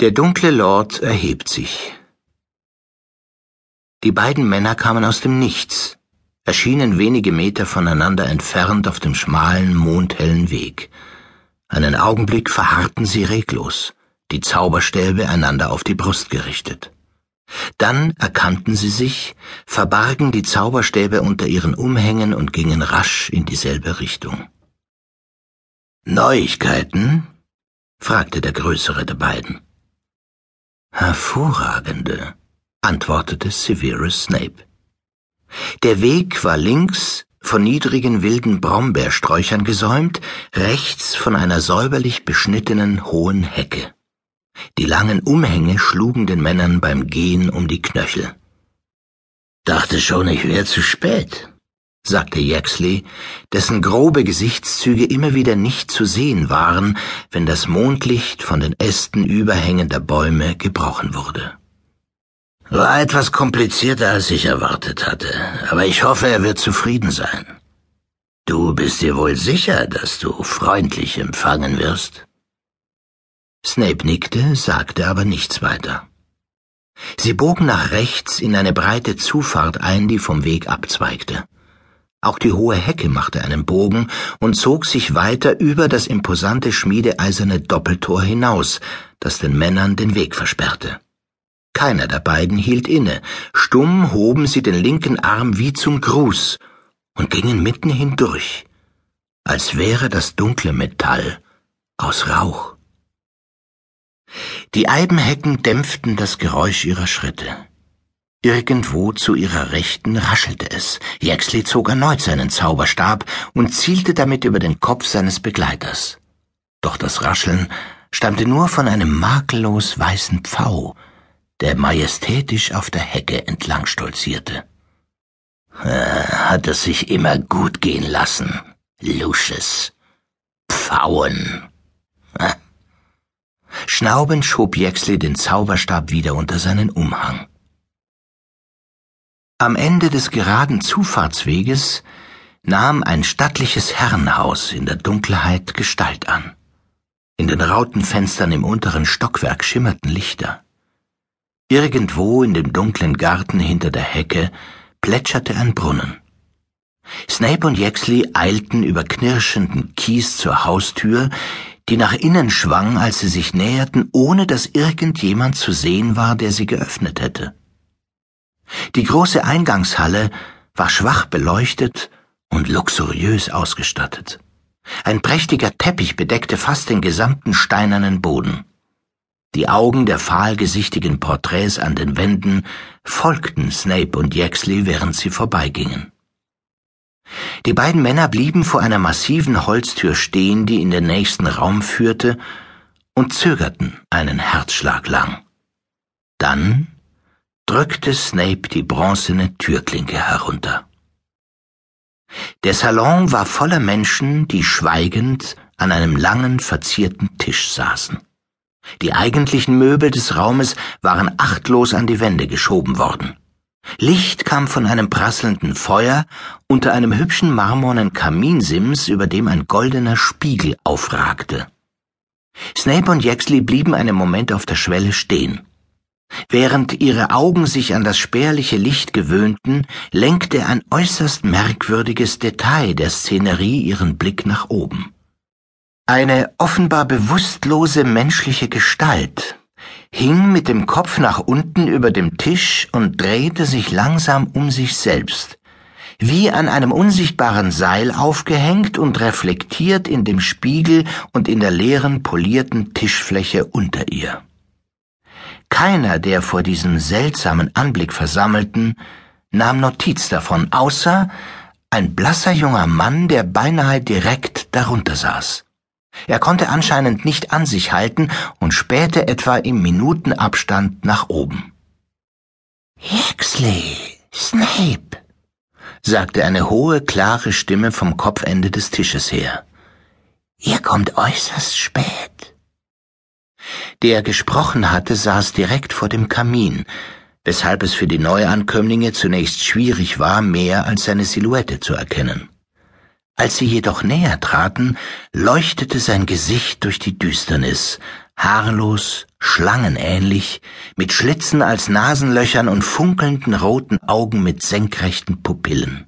Der dunkle Lord erhebt sich. Die beiden Männer kamen aus dem Nichts, erschienen wenige Meter voneinander entfernt auf dem schmalen, mondhellen Weg. Einen Augenblick verharrten sie reglos, die Zauberstäbe einander auf die Brust gerichtet. Dann erkannten sie sich, verbargen die Zauberstäbe unter ihren Umhängen und gingen rasch in dieselbe Richtung. Neuigkeiten? fragte der größere der beiden. Hervorragende, antwortete Severus Snape. Der Weg war links von niedrigen wilden Brombeersträuchern gesäumt, rechts von einer säuberlich beschnittenen hohen Hecke. Die langen Umhänge schlugen den Männern beim Gehen um die Knöchel. Dachte schon, ich wäre zu spät, sagte Yaxley, dessen grobe Gesichtszüge immer wieder nicht zu sehen waren, wenn das Mondlicht von den Ästen überhängender Bäume gebrochen wurde. War etwas komplizierter, als ich erwartet hatte, aber ich hoffe, er wird zufrieden sein. Du bist dir wohl sicher, dass du freundlich empfangen wirst? Snape nickte, sagte aber nichts weiter. Sie bogen nach rechts in eine breite Zufahrt ein, die vom Weg abzweigte. Auch die hohe Hecke machte einen Bogen und zog sich weiter über das imposante schmiedeeiserne Doppeltor hinaus, das den Männern den Weg versperrte. Keiner der beiden hielt inne, stumm hoben sie den linken Arm wie zum Gruß und gingen mitten hindurch, als wäre das dunkle Metall aus Rauch. Die Eibenhecken dämpften das Geräusch ihrer Schritte. Irgendwo zu ihrer Rechten raschelte es. Yaxley zog erneut seinen Zauberstab und zielte damit über den Kopf seines Begleiters. Doch das Rascheln stammte nur von einem makellos weißen Pfau, der majestätisch auf der Hecke entlang stolzierte. Äh, hat es sich immer gut gehen lassen, Lucius. Pfauen. Schnaubend schob Jexley den Zauberstab wieder unter seinen Umhang. Am Ende des geraden Zufahrtsweges nahm ein stattliches Herrenhaus in der Dunkelheit Gestalt an. In den Rautenfenstern im unteren Stockwerk schimmerten Lichter. Irgendwo in dem dunklen Garten hinter der Hecke plätscherte ein Brunnen. Snape und Jexley eilten über knirschenden Kies zur Haustür, die nach innen schwang, als sie sich näherten, ohne dass irgendjemand zu sehen war, der sie geöffnet hätte. Die große Eingangshalle war schwach beleuchtet und luxuriös ausgestattet. Ein prächtiger Teppich bedeckte fast den gesamten steinernen Boden. Die Augen der fahlgesichtigen Porträts an den Wänden folgten Snape und Yaxley, während sie vorbeigingen. Die beiden Männer blieben vor einer massiven Holztür stehen, die in den nächsten Raum führte, und zögerten einen Herzschlag lang. Dann drückte Snape die bronzene Türklinke herunter. Der Salon war voller Menschen, die schweigend an einem langen, verzierten Tisch saßen. Die eigentlichen Möbel des Raumes waren achtlos an die Wände geschoben worden. Licht kam von einem prasselnden Feuer unter einem hübschen marmornen Kaminsims, über dem ein goldener Spiegel aufragte. Snape und Yaxley blieben einen Moment auf der Schwelle stehen. Während ihre Augen sich an das spärliche Licht gewöhnten, lenkte ein äußerst merkwürdiges Detail der Szenerie ihren Blick nach oben. Eine offenbar bewusstlose menschliche Gestalt hing mit dem Kopf nach unten über dem Tisch und drehte sich langsam um sich selbst, wie an einem unsichtbaren Seil aufgehängt und reflektiert in dem Spiegel und in der leeren polierten Tischfläche unter ihr. Keiner der vor diesem seltsamen Anblick Versammelten nahm Notiz davon, außer ein blasser junger Mann, der beinahe direkt darunter saß. Er konnte anscheinend nicht an sich halten und spähte etwa im Minutenabstand nach oben. Huxley, Snape, sagte eine hohe, klare Stimme vom Kopfende des Tisches her. Ihr kommt äußerst spät. Der gesprochen hatte, saß direkt vor dem Kamin, weshalb es für die Neuankömmlinge zunächst schwierig war, mehr als seine Silhouette zu erkennen. Als sie jedoch näher traten, leuchtete sein Gesicht durch die Düsternis, haarlos, schlangenähnlich, mit Schlitzen als Nasenlöchern und funkelnden roten Augen mit senkrechten Pupillen.